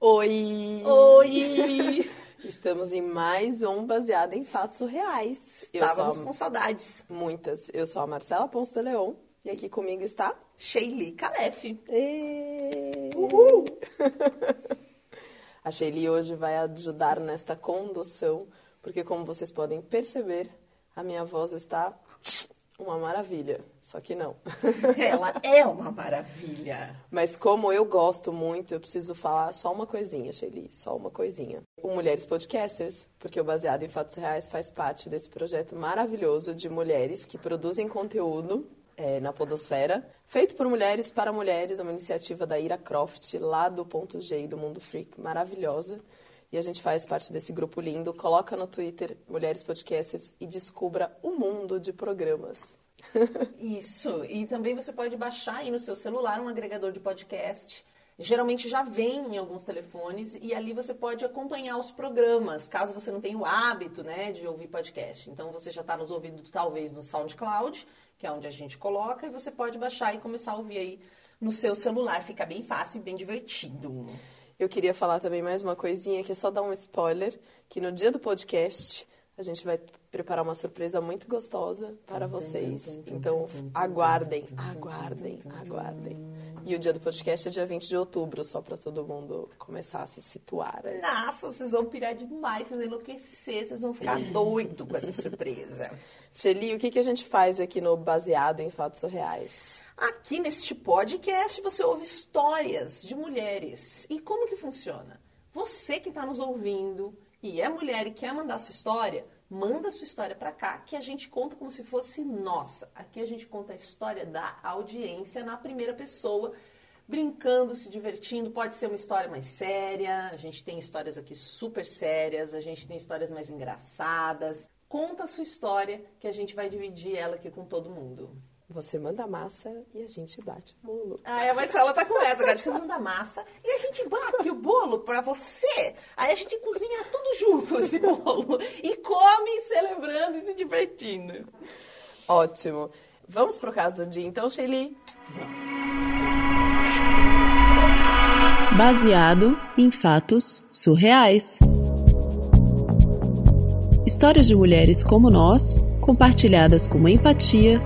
Oi! Oi! Estamos em mais um baseado em fatos reais. Estávamos a... com saudades. Muitas. Eu sou a Marcela Ponce de Leon e aqui comigo está Sheili Calef. E... Uhul! a Sheili hoje vai ajudar nesta condução, porque como vocês podem perceber, a minha voz está uma maravilha, só que não. Ela é uma maravilha. Mas como eu gosto muito, eu preciso falar só uma coisinha, Shelly, só uma coisinha. O Mulheres Podcasters, porque o Baseado em Fatos Reais faz parte desse projeto maravilhoso de mulheres que produzem conteúdo é, na podosfera, feito por mulheres para mulheres, é uma iniciativa da Ira Croft, lá do Ponto G do Mundo Freak, maravilhosa. E a gente faz parte desse grupo lindo. Coloca no Twitter Mulheres Podcasters e descubra o mundo de programas. Isso. E também você pode baixar aí no seu celular um agregador de podcast. Geralmente já vem em alguns telefones e ali você pode acompanhar os programas, caso você não tenha o hábito né, de ouvir podcast. Então você já está nos ouvindo talvez no SoundCloud, que é onde a gente coloca, e você pode baixar e começar a ouvir aí no seu celular. Fica bem fácil e bem divertido. Eu queria falar também mais uma coisinha, que é só dar um spoiler, que no dia do podcast a gente vai preparar uma surpresa muito gostosa para vocês. Então, aguardem, aguardem, aguardem. E o dia do podcast é dia 20 de outubro, só para todo mundo começar a se situar. Aí. Nossa, vocês vão pirar demais, vocês vão enlouquecer, vocês vão ficar doido com essa surpresa. Shelly, o que, que a gente faz aqui no Baseado em Fatos Reais? Aqui neste podcast você ouve histórias de mulheres. E como que funciona? Você que está nos ouvindo e é mulher e quer mandar sua história, manda sua história para cá que a gente conta como se fosse nossa. Aqui a gente conta a história da audiência na primeira pessoa, brincando, se divertindo. Pode ser uma história mais séria, a gente tem histórias aqui super sérias, a gente tem histórias mais engraçadas. Conta a sua história que a gente vai dividir ela aqui com todo mundo. Você manda massa e a gente bate o bolo. Aí a Marcela tá com essa, agora você manda massa e a gente bate o bolo pra você. Aí a gente cozinha tudo junto esse bolo e come celebrando e se divertindo. Ótimo. Vamos pro caso do dia então, Shelly? Vamos. Baseado em fatos surreais. Histórias de mulheres como nós, compartilhadas com empatia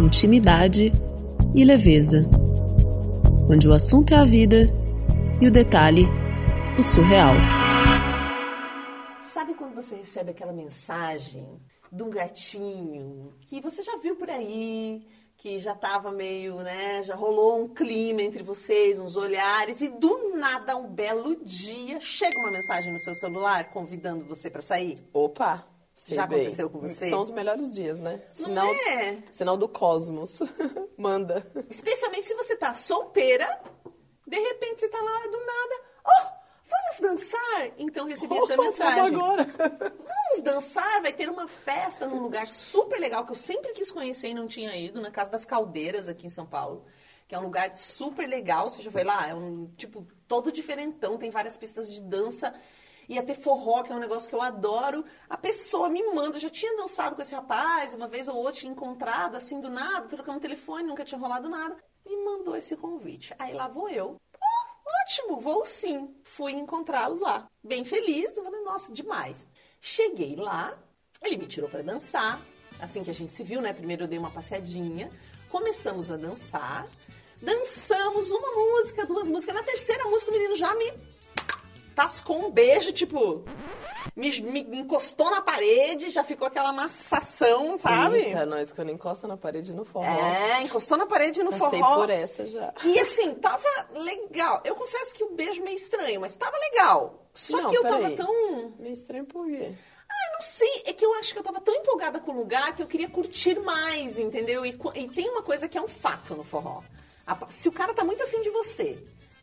intimidade e leveza, onde o assunto é a vida e o detalhe, o surreal. Sabe quando você recebe aquela mensagem de um gatinho que você já viu por aí, que já estava meio, né, já rolou um clima entre vocês, uns olhares e do nada um belo dia chega uma mensagem no seu celular convidando você para sair? Opa, Sei Já bem. aconteceu com você? São os melhores dias, né? Sinal, Não é? Sinal do cosmos. Manda. Especialmente se você tá solteira, de repente você tá lá do nada. Oh, vamos dançar? Então recebi oh, essa mensagem. agora. Vamos dançar, vai ter uma festa num lugar super legal que eu sempre quis conhecer e não tinha ido, na Casa das Caldeiras, aqui em São Paulo. Que é um lugar super legal, você já foi lá? É um tipo todo diferentão, tem várias pistas de dança ia ter forró, que é um negócio que eu adoro. A pessoa me manda, eu já tinha dançado com esse rapaz, uma vez ou outra tinha encontrado, assim, do nada, trocamos telefone, nunca tinha rolado nada. Me mandou esse convite. Aí lá vou eu. Oh, ótimo, vou sim. Fui encontrá-lo lá. Bem feliz, falei, nossa, demais. Cheguei lá, ele me tirou para dançar. Assim que a gente se viu, né? Primeiro eu dei uma passeadinha. Começamos a dançar. Dançamos uma música, duas músicas. Na terceira música, o menino já me tascou um beijo, tipo, me, me, encostou na parede, já ficou aquela massação, sabe? Eita, nós quando encosta na parede no forró. É, encostou na parede no Passei forró. por essa já. E assim, tava legal. Eu confesso que o beijo meio estranho, mas tava legal. Só não, que eu tava aí. tão... Meio estranho por quê? Ah, não sei. É que eu acho que eu tava tão empolgada com o lugar que eu queria curtir mais, entendeu? E, e tem uma coisa que é um fato no forró. Se o cara tá muito afim de você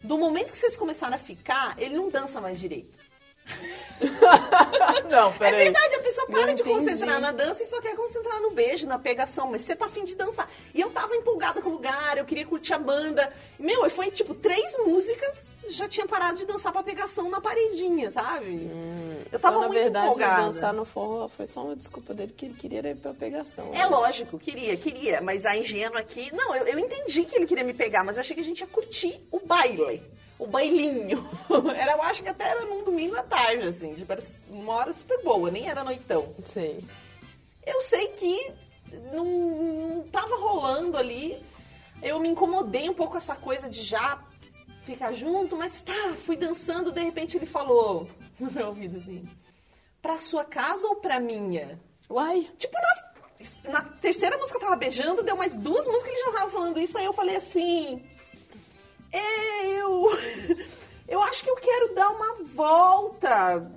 do momento que vocês começaram a ficar, ele não dança mais direito. não, peraí. É verdade, a pessoa para de concentrar na dança e só quer concentrar no beijo, na pegação, mas você tá afim de dançar. E eu tava empolgada com o lugar, eu queria curtir a banda. Meu, foi tipo três músicas, já tinha parado de dançar pra pegação na paredinha, sabe? Hum, eu tava então, muito na verdade, empolgada. dançar no forró foi só uma desculpa dele que ele queria ir pra pegação. É né? lógico, queria, queria, mas a ingênua aqui. Não, eu, eu entendi que ele queria me pegar, mas eu achei que a gente ia curtir o baile o bailinho. Era acho que até era num domingo à tarde, assim. Tipo, era uma hora super boa, nem era noitão. Sim. Eu sei que não, não tava rolando ali. Eu me incomodei um pouco com essa coisa de já ficar junto, mas tá, fui dançando, de repente ele falou no meu ouvido assim: pra sua casa ou pra minha? Uai. Tipo, na, na terceira música eu tava beijando, deu mais duas músicas ele já tava falando isso, aí eu falei assim. É, eu. Eu acho que eu quero dar uma volta.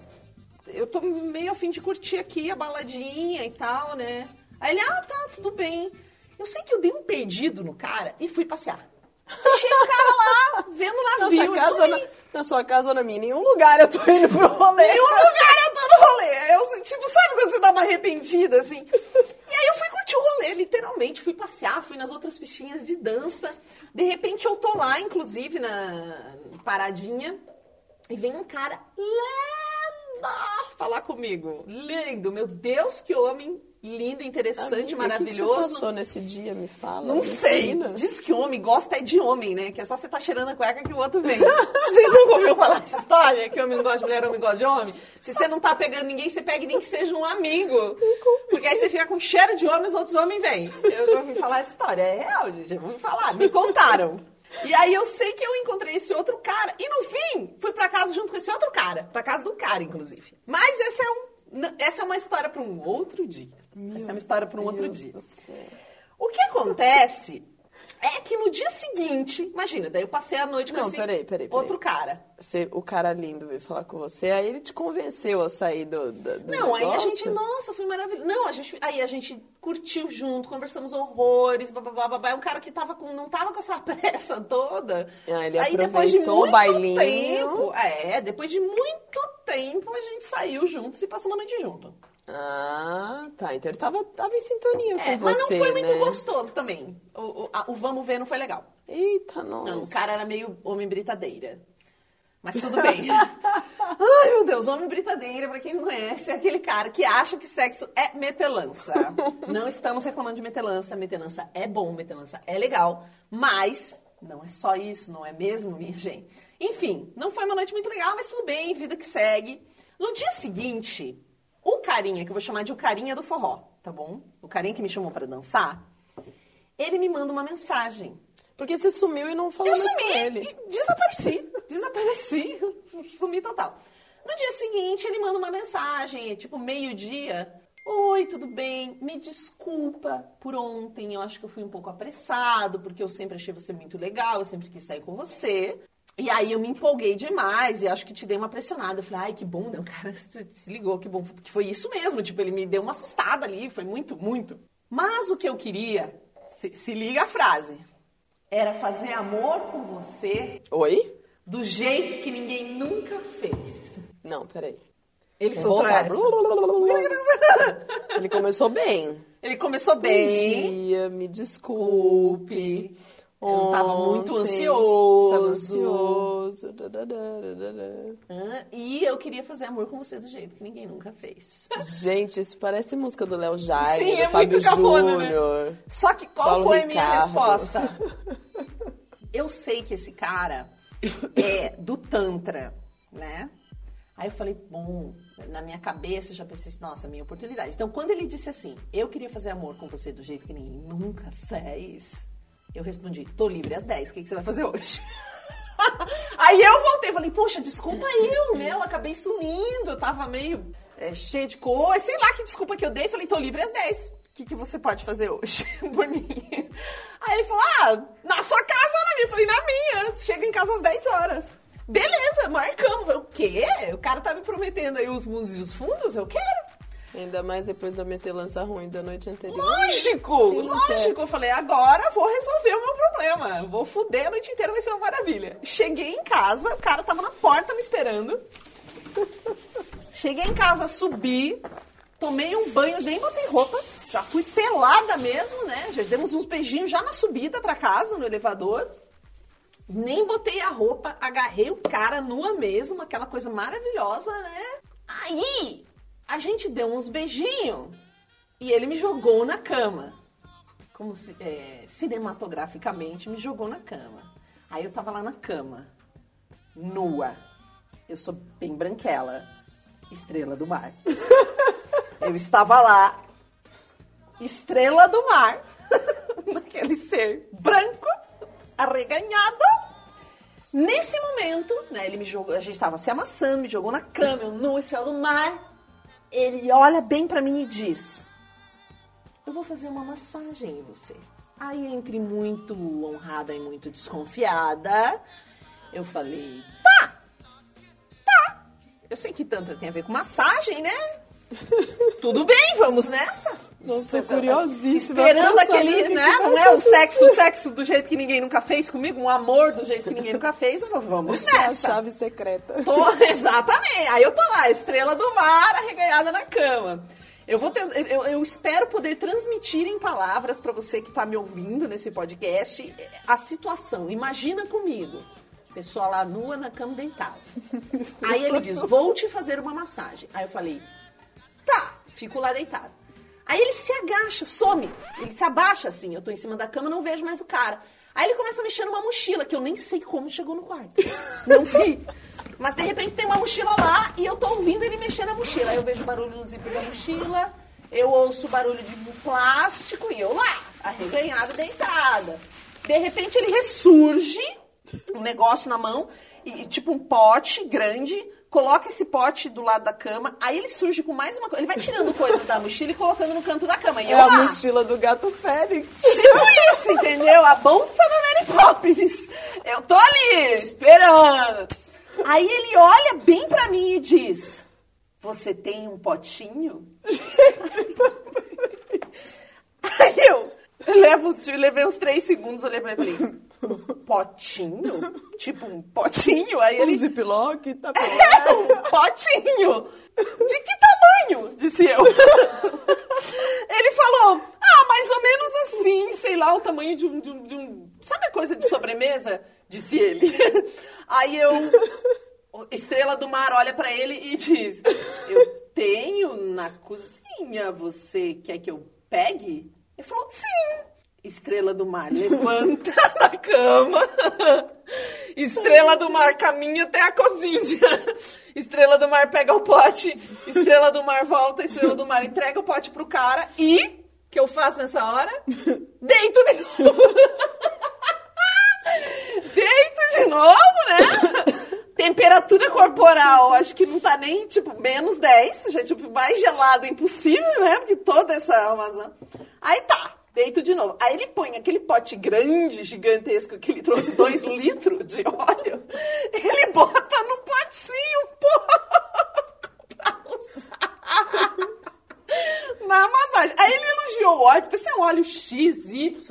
Eu tô meio afim de curtir aqui a baladinha e tal, né? Aí ele, ah, tá, tudo bem. Eu sei que eu dei um perdido no cara e fui passear. Deixei o cara lá, vendo navio. Na, casa, na, na, sua casa ou na minha? Em nenhum lugar eu tô indo pro rolê. Nenhum lugar eu tô no rolê. Eu, tipo, sabe quando você dá uma arrependida, assim? Rolê, literalmente. Fui passear, fui nas outras pistinhas de dança. De repente eu tô lá, inclusive, na paradinha. E vem um cara lindo falar comigo. Lindo, meu Deus, que homem lindo, interessante, Amiga, maravilhoso. O que, que você passou nesse dia, me fala. Não sei. Diz que homem gosta é de homem, né? Que é só você tá cheirando a cueca que o outro vem. Vocês nunca ouviram falar essa história? Que homem não gosta de mulher, homem gosta de homem? Se você não tá pegando ninguém, você pega nem que seja um amigo. Porque aí você fica com cheiro de homem, os outros homens vêm. Eu já ouvi falar essa história. É real, gente. Já ouvi falar. Me contaram. E aí eu sei que eu encontrei esse outro cara. E no fim, fui pra casa junto com esse outro cara. Pra casa do cara, inclusive. Mas esse é um essa é uma história para um outro dia. Meu Essa é uma história para um Deus outro dia. O que acontece é que no dia seguinte, imagina, daí eu passei a noite com Não, esse peraí, peraí, peraí. outro cara. Você, o cara lindo veio falar com você, aí ele te convenceu a sair do, do, do Não, negócio? aí a gente, nossa, foi maravilhoso. Não, a gente, aí a gente curtiu junto, conversamos horrores, babá, babá. É um cara que tava com, não tava com essa pressa toda. Ah, ele aí depois de muito o bailinho. tempo, é, depois de muito tempo a gente saiu juntos e passamos a noite junto. Ah, tá. Então ele tava, tava em sintonia É, com mas você, não foi muito né? gostoso também. O, o, a- o vamos ver não foi legal. Eita, nossa. Não, o cara era meio homem britadeira. Mas tudo bem. Ai, meu Deus, homem britadeira, pra quem não conhece, é aquele cara que acha que sexo é metelança. Não estamos reclamando de metelança. Metelança é bom, metelança é legal. Mas não é só isso, não é mesmo, minha gente? Enfim, não foi uma noite muito legal, mas tudo bem, vida que segue. No dia seguinte, o carinha, que eu vou chamar de o carinha do forró, tá bom? O carinha que me chamou pra dançar, ele me manda uma mensagem. Porque você sumiu e não falou Eu mais sumi com ele. e desapareci. Desapareci. Sumi total. No dia seguinte, ele manda uma mensagem, é tipo meio-dia. Oi, tudo bem? Me desculpa por ontem. Eu acho que eu fui um pouco apressado, porque eu sempre achei você muito legal, eu sempre quis sair com você. E aí eu me empolguei demais e acho que te dei uma pressionada. Eu falei, ai, que bom, né? O cara se ligou, que bom. Porque foi isso mesmo, tipo, ele me deu uma assustada ali, foi muito, muito. Mas o que eu queria, se, se liga a frase, era fazer amor com você Oi? do jeito que ninguém nunca fez. Não, peraí. Ele soltou essa. Ele começou bem. Ele começou Bom bem. dia, me desculpe. Eu tava muito ansioso. Estava ansioso. E eu queria fazer amor com você do jeito que ninguém nunca fez. Gente, isso parece música do Léo Jaime, Sim, do é Fábio né? Júnior. Só que qual Paulo foi a minha resposta? Eu sei que esse cara é do Tantra, né? Aí eu falei, bom, na minha cabeça eu já pensei, assim, nossa, minha oportunidade. Então, quando ele disse assim, eu queria fazer amor com você do jeito que ninguém nunca fez, eu respondi, tô livre às 10, o que, que você vai fazer hoje? Aí eu voltei, falei, poxa, desculpa eu, né? Eu acabei sumindo, eu tava meio é, cheia de coisa, sei lá que desculpa que eu dei. Falei, tô livre às 10. O que, que você pode fazer hoje por mim? Aí ele falou, ah, na sua casa ou na minha? Eu falei, na minha. Chega em casa às 10 horas. Beleza, marcamos. Eu o quê? O cara tá me prometendo aí os mundos e os fundos? Eu quero. Ainda mais depois da metelança ruim da noite anterior. Lógico, não lógico. Eu falei, agora vou resolver o meu problema. Vou fuder a noite inteira, vai ser uma maravilha. Cheguei em casa, o cara tava na porta me esperando. Cheguei em casa, subi, tomei um banho, nem botei roupa. Já fui pelada mesmo, né? Já demos uns beijinhos já na subida pra casa, no elevador. Nem botei a roupa, agarrei o cara nua mesmo, aquela coisa maravilhosa, né? Aí, a gente deu uns beijinhos e ele me jogou na cama. Como se, é, cinematograficamente me jogou na cama. Aí eu tava lá na cama, nua. Eu sou bem branquela. Estrela do mar. eu estava lá, estrela do mar, naquele ser branco, arreganhado. Nesse momento, né, ele me jogou, a gente estava se amassando, me jogou na cama, eu no estrela do mar. Ele olha bem pra mim e diz: Eu vou fazer uma massagem em você. Aí, entre muito honrada e muito desconfiada, eu falei: Tá, tá. Eu sei que Tantra tem a ver com massagem, né? Tudo bem, vamos nessa. Nossa, tô curiosíssima. Esperando aquele, que né? que Não é o sexo, o sexo do jeito que ninguém nunca fez comigo, um amor do jeito que ninguém nunca fez, vamos Essa é a nessa. chave secreta. Tô, exatamente. Aí eu tô lá, estrela do mar, arreganhada na cama. Eu vou ter, eu, eu espero poder transmitir em palavras pra você que tá me ouvindo nesse podcast a situação. Imagina comigo. Pessoa lá nua na cama deitada. Aí ele diz: "Vou te fazer uma massagem". Aí eu falei: "Tá". Fico lá deitada. Aí ele se agacha, some. Ele se abaixa assim. Eu tô em cima da cama, não vejo mais o cara. Aí ele começa a mexer numa mochila, que eu nem sei como chegou no quarto. Não vi. Mas de repente tem uma mochila lá e eu tô ouvindo ele mexer na mochila. Aí eu vejo o barulho no zíper da mochila, eu ouço o barulho de plástico e eu lá, arreganhada, deitada. De repente ele ressurge, um negócio na mão, e tipo um pote grande, coloca esse pote do lado da cama, aí ele surge com mais uma coisa. Ele vai tirando coisas da mochila e colocando no canto da cama. E É a mochila do gato Félix. Tipo isso, entendeu? A bolsa da Mary Poppins. Eu tô ali, esperando. Aí ele olha bem pra mim e diz: Você tem um potinho? Aí eu, levo, levei uns três segundos, olhei pra ele e falei: "Um Potinho? Tipo um potinho? Aí Um ele. ziplock, tá. É um potinho. De que tamanho? Disse eu. Ele falou, ah, mais ou menos assim, sei lá, o tamanho de um, de um, de um- Sabe a coisa de sobremesa? Disse ele. Aí eu. Estrela do Mar olha pra ele e diz: Eu tenho na cozinha, você quer que eu pegue? Ele falou: Sim. Estrela do Mar levanta da cama. Estrela do Mar caminha até a cozinha. Estrela do Mar pega o pote. Estrela do Mar volta. Estrela do Mar entrega o pote pro cara. E. Que eu faço nessa hora? Deito de novo. Deito de novo, né? Temperatura corporal, acho que não tá nem, tipo, menos 10. Já, tipo, mais gelado impossível, né? Porque toda essa armação. Aí tá, deito de novo. Aí ele põe aquele pote grande, gigantesco, que ele trouxe 2 litros de óleo. Ele bota no potinho pouco pra usar na massagem. Aí ele elogiou o óleo, pensei, é um óleo XY,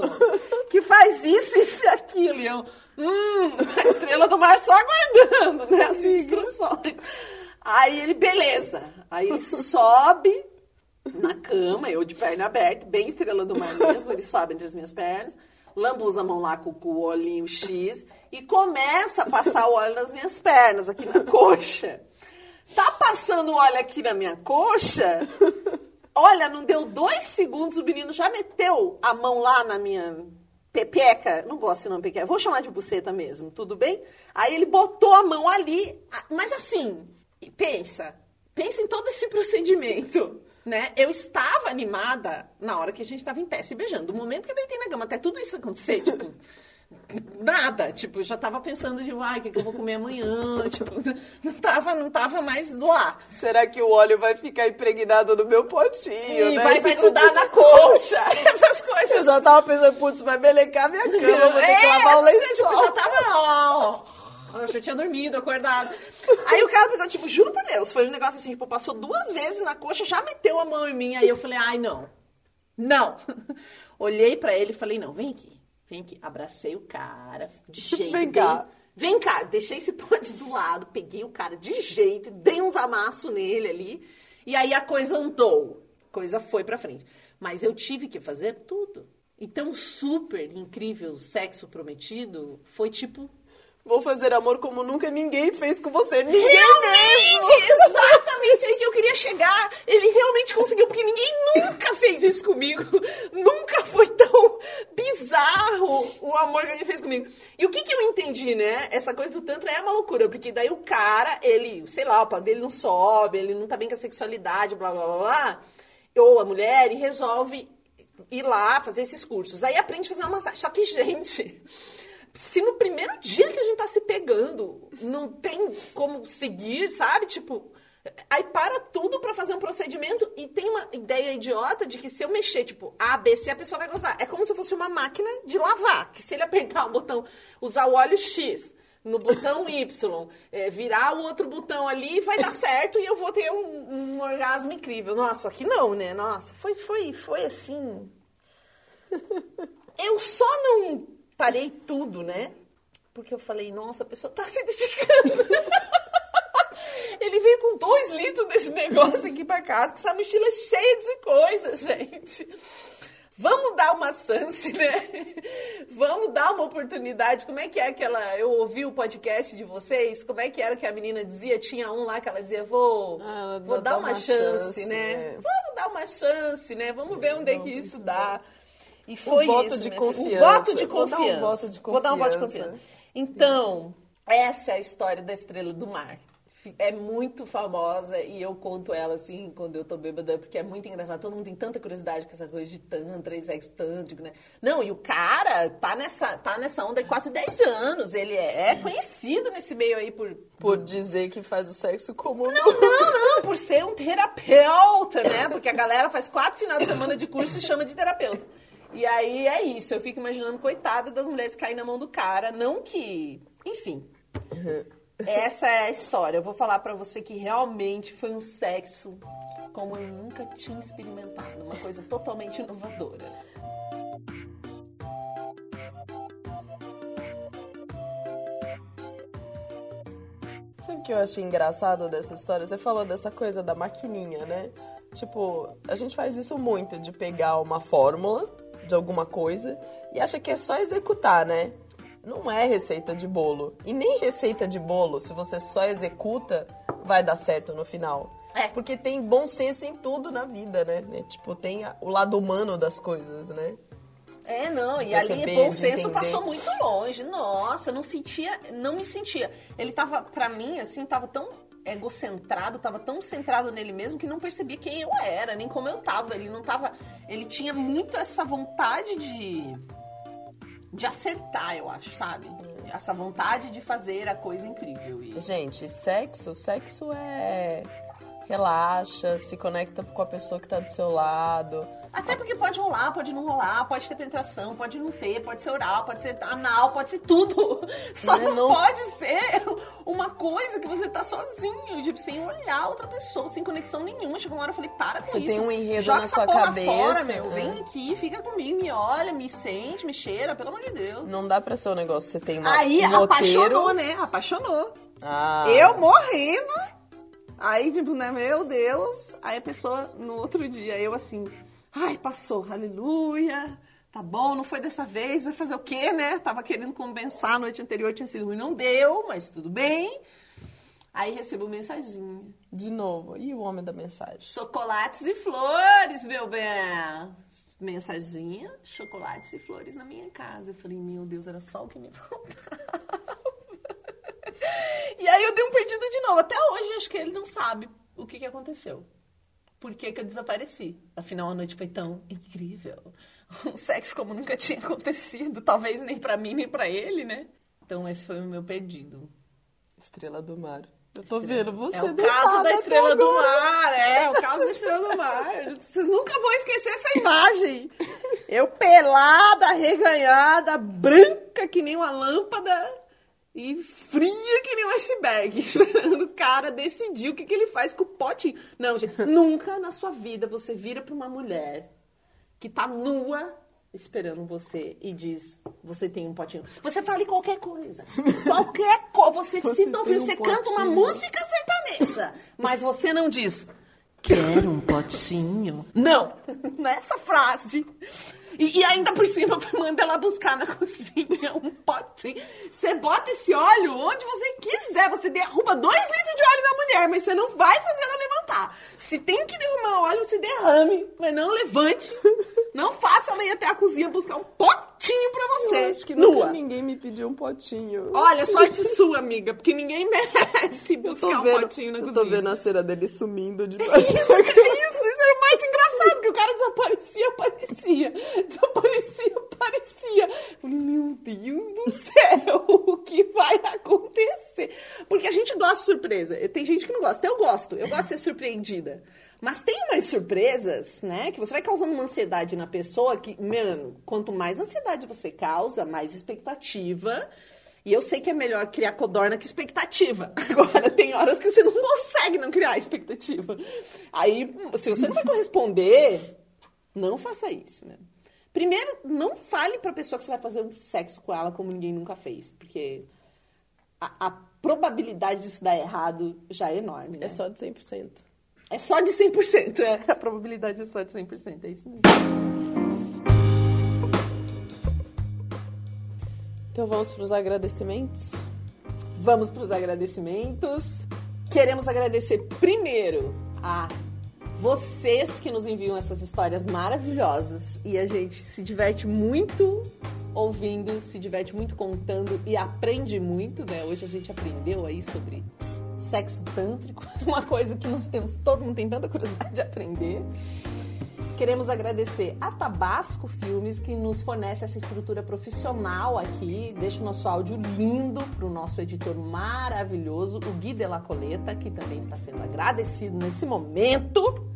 que faz isso, isso e aquilo. E eu, hum, a estrela do mar só aguardando, né, as instruções. Aí ele, beleza. Aí ele sobe na cama, eu de perna aberta, bem estrela do mar mesmo, ele sobe entre as minhas pernas, lambuza a mão lá com, o olhinho X e começa a passar o óleo nas minhas pernas, aqui na coxa. Tá passando o óleo aqui na minha coxa? Olha, não deu dois segundos, o menino já meteu a mão lá na minha pepeca. Não gosto de não pepeca, vou chamar de buceta mesmo, tudo bem? Aí ele botou a mão ali, mas assim, pensa, pensa em todo esse procedimento. Né? Eu estava animada na hora que a gente estava em pé se beijando. Do momento que eu deitei na cama até tudo isso acontecer, tipo, nada. Tipo, eu já tava pensando de, ai, o que, que eu vou comer amanhã? Tipo, não tava, não tava mais lá. Será que o óleo vai ficar impregnado no meu potinho, E né? vai, vai tipo grudar de na coxa. Essas coisas. Eu já tava pensando, putz, vai melecar minha cama, vou ter que É, lavar o lençol. Tipo, já tava, ó. Eu já tinha dormido, acordado. Aí o cara pegou, tipo, juro por Deus, foi um negócio assim, tipo, passou duas vezes na coxa, já meteu a mão em mim. Aí eu falei, ai, não. Não. Olhei pra ele e falei, não, vem aqui. Vem aqui. Abracei o cara, de jeito. Vem cá. Vem cá. Deixei esse pote do lado, peguei o cara de jeito, dei uns amassos nele ali. E aí a coisa andou. A coisa foi pra frente. Mas eu tive que fazer tudo. Então, o super incrível sexo prometido foi tipo Vou fazer amor como nunca ninguém fez com você. Ninguém Realmente, mesmo. exatamente aí que eu queria chegar. Ele realmente conseguiu, porque ninguém nunca fez isso comigo. Nunca foi tão bizarro o amor que ele fez comigo. E o que que eu entendi, né? Essa coisa do Tantra é uma loucura, porque daí o cara, ele, sei lá, o pau dele não sobe, ele não tá bem com a sexualidade, blá blá blá blá. Ou a mulher, e resolve ir lá fazer esses cursos. Aí aprende a fazer uma massagem. Só que, gente, se no primeiro dia que a gente tá se pegando, não tem como seguir, sabe? Tipo, aí para tudo pra fazer um procedimento e tem uma ideia idiota de que se eu mexer, tipo, A, B, C, a pessoa vai gozar. É como se fosse uma máquina de lavar, que se ele apertar o botão, usar o óleo X no botão Y, é, virar o outro botão ali, vai dar certo e eu vou ter um, um orgasmo incrível. Nossa, aqui não, né? Nossa, foi, foi, foi assim. Eu só não parei tudo, né? Porque eu falei, nossa, a pessoa tá se dedicando. Ele veio com dois litros desse negócio aqui pra casa, com essa mochila cheia de coisas, gente. Vamos dar uma chance, né? Vamos dar uma oportunidade. Como é que é aquela. Eu ouvi o podcast de vocês. Como é que era que a menina dizia? Tinha um lá que ela dizia: Vou, Ah, vou dá dar uma, uma chance, chance, né? né? Vamos dar uma chance, né? Vamos ver onde é que isso dá. E foi voto isso, de confiança. O voto de Vou dar um confiança. voto de Vou dar um voto de confiança. confiança. Então, essa é a história da Estrela do Mar. É muito famosa e eu conto ela assim quando eu tô bêbada, porque é muito engraçado. Todo mundo tem tanta curiosidade com essa coisa de tantra e sexo tântrico, né? Não, e o cara tá nessa, tá nessa onda há quase 10 anos. Ele é conhecido nesse meio aí por, Por dizer que faz o sexo comum. não, não, não, por ser um terapeuta, né? Porque a galera faz quatro finais de semana de curso e chama de terapeuta. E aí é isso, eu fico imaginando, coitada das mulheres que caem na mão do cara, não que. Enfim. Essa é a história. Eu vou falar pra você que realmente foi um sexo como eu nunca tinha experimentado. Uma coisa totalmente inovadora. Sabe o que eu achei engraçado dessa história? Você falou dessa coisa da maquininha, né? Tipo, a gente faz isso muito, de pegar uma fórmula de alguma coisa e acha que é só executar, né? Não é receita de bolo. E nem receita de bolo, se você só executa, vai dar certo no final. É. Porque tem bom senso em tudo na vida, né? Tipo, tem a- o lado humano das coisas, né? É, não, De e ali bom senso entender. passou muito longe. Nossa, eu não sentia, não me sentia. Ele tava, pra mim, assim, tava tão egocentrado, tava tão centrado nele mesmo que não percebia quem eu era, nem como eu tava. Ele não tava, ele tinha muito essa vontade de de acertar, eu acho, sabe? Essa vontade de fazer a coisa incrível. E... Gente, sexo, sexo é relaxa, se conecta com a pessoa que tá do seu lado. Até porque pode rolar, pode não rolar, pode ter penetração, pode não ter, pode ser oral, pode ser anal, pode ser tudo. Só Né, não, não- pode ser uma coisa que você tá sozinho, tipo, sem olhar outra pessoa, sem conexão nenhuma. Chegou uma hora eu falei, para com Você isso. tem um enredo Joga na sua cabeça, Fora, meu. né? Vem aqui, fica comigo, me olha, me sente, me cheira, pelo amor de Deus. Não dá pra ser um negócio, você tem uma, Aí um apaixonou, roteiro. né? Apaixonou. Ah, Eu morrendo. Aí, tipo, né, meu Deus. Aí a pessoa, no outro dia, eu assim, ai, passou, aleluia. Tá bom, não foi dessa vez, vai fazer o quê, né? Tava querendo compensar, a noite anterior tinha sido ruim, não deu, mas tudo bem. Aí recebo mensaginha. De novo. E o homem da mensagem? Chocolates e flores, meu bem. Mensaginha, chocolates e flores na minha casa. Eu falei, meu Deus, era só o que me faltava. Um perdido de novo. Até hoje acho que ele não sabe o que, que aconteceu. Por que, que eu desapareci? Afinal, a noite foi tão incrível. Um sexo como nunca tinha acontecido. Talvez nem pra mim, nem pra ele, né? Então esse foi o meu perdido. Estrela do mar. Eu tô vendo você É o caso da Estrela do. Mar, é, o caso da Estrela do Mar. Vocês nunca vão esquecer essa imagem. Eu pelada, reganhada, branca que nem uma lâmpada e fria que nem um iceberg, esperando o cara decidir o que, que ele faz com o potinho. Não, gente, nunca na sua vida você vira pra uma mulher que tá nua esperando você e diz, você tem um potinho. Você fale qualquer coisa. Qualquer coisa. Você, Você tem um você canta uma potinho. música sertaneja, mas você não diz, quero um potinho. Não, nessa frase. E, e ainda por cima manda ela buscar na cozinha um potinho. Você bota esse óleo onde você quiser. Você derruba dois litros de óleo na mulher, mas você não vai fazer ela levantar. Se tem que derramar óleo, você derrame, mas não levante. Não faça ela ir até a cozinha buscar um potinho pra você. Eu acho que nunca nua. ninguém me pediu um potinho. Olha, sorte sua, amiga, porque ninguém merece eu buscar um vendo, potinho na eu cozinha. tô vendo a cera dele sumindo de Isso, isso, isso era o mais engraçado, que o cara desaparecia, aparecia. Desaparecia, aparecia. Eu falei, meu Deus do céu, o que vai acontecer? Porque a gente gosta de surpresa. Tem gente que não gosta, eu gosto. Eu gosto de ser surpreendida. Mas tem umas surpresas, né, que você vai causando uma ansiedade na pessoa que, mano, quanto mais ansiedade você causa, mais expectativa. E eu sei que é melhor criar codorna que expectativa. Agora, tem horas que você não consegue não criar expectativa. Aí, se você não vai corresponder, não faça isso, né? Primeiro, não fale pra pessoa que você vai fazer um sexo com ela como ninguém nunca fez. Porque a, a probabilidade disso dar errado já é enorme, né? É só de 100%. É só de 100%, é. A probabilidade é só de 100%, é isso mesmo. Então vamos para os agradecimentos. Vamos para os agradecimentos. Queremos agradecer primeiro a vocês que nos enviam essas histórias maravilhosas e a gente se diverte muito ouvindo, se diverte muito contando e aprende muito, né? Hoje a gente aprendeu aí sobre sexo tântrico, uma coisa que nós temos, todo mundo tem tanta curiosidade de aprender. Queremos agradecer a Tabasco Filmes, que nos fornece essa estrutura profissional aqui, deixa o nosso áudio lindo para o nosso editor maravilhoso, o Gui de la Coleta, que também está sendo agradecido nesse momento.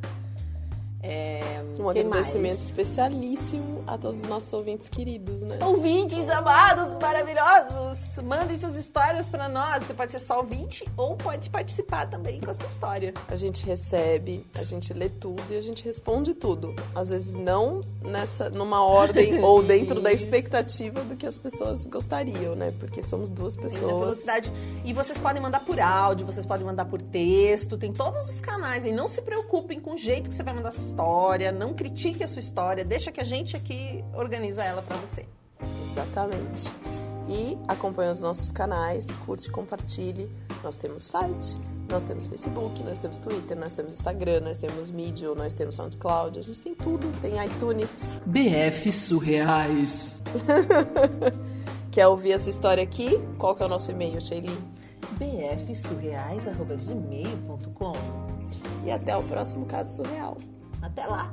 É, Um agradecimento mais? especialíssimo a todos os nossos ouvintes queridos, né? Ouvintes amados, maravilhosos, mandem suas histórias para nós. Você pode ser só ouvinte ou pode participar também com a sua história. A gente recebe, a gente lê tudo e a gente responde tudo. Às vezes não nessa numa ordem ou dentro da expectativa do que as pessoas gostariam, né? Porque somos duas pessoas. velocidade. E vocês podem mandar por áudio, vocês podem mandar por texto, tem todos os canais. E não se preocupem com o jeito que você vai mandar sua história, não critique a sua história, deixa que a gente aqui organiza ela pra você. Exatamente. E acompanha os nossos canais, curte, compartilhe. Nós temos site, nós temos Facebook, nós temos Twitter, nós temos Instagram, nós temos Medium, nós temos SoundCloud, a gente tem tudo, tem iTunes. BF Surreais. Quer ouvir essa história aqui? Qual que é o nosso e-mail, Sheilin? bfsurreais.gmail.com E até o próximo caso surreal. Até lá!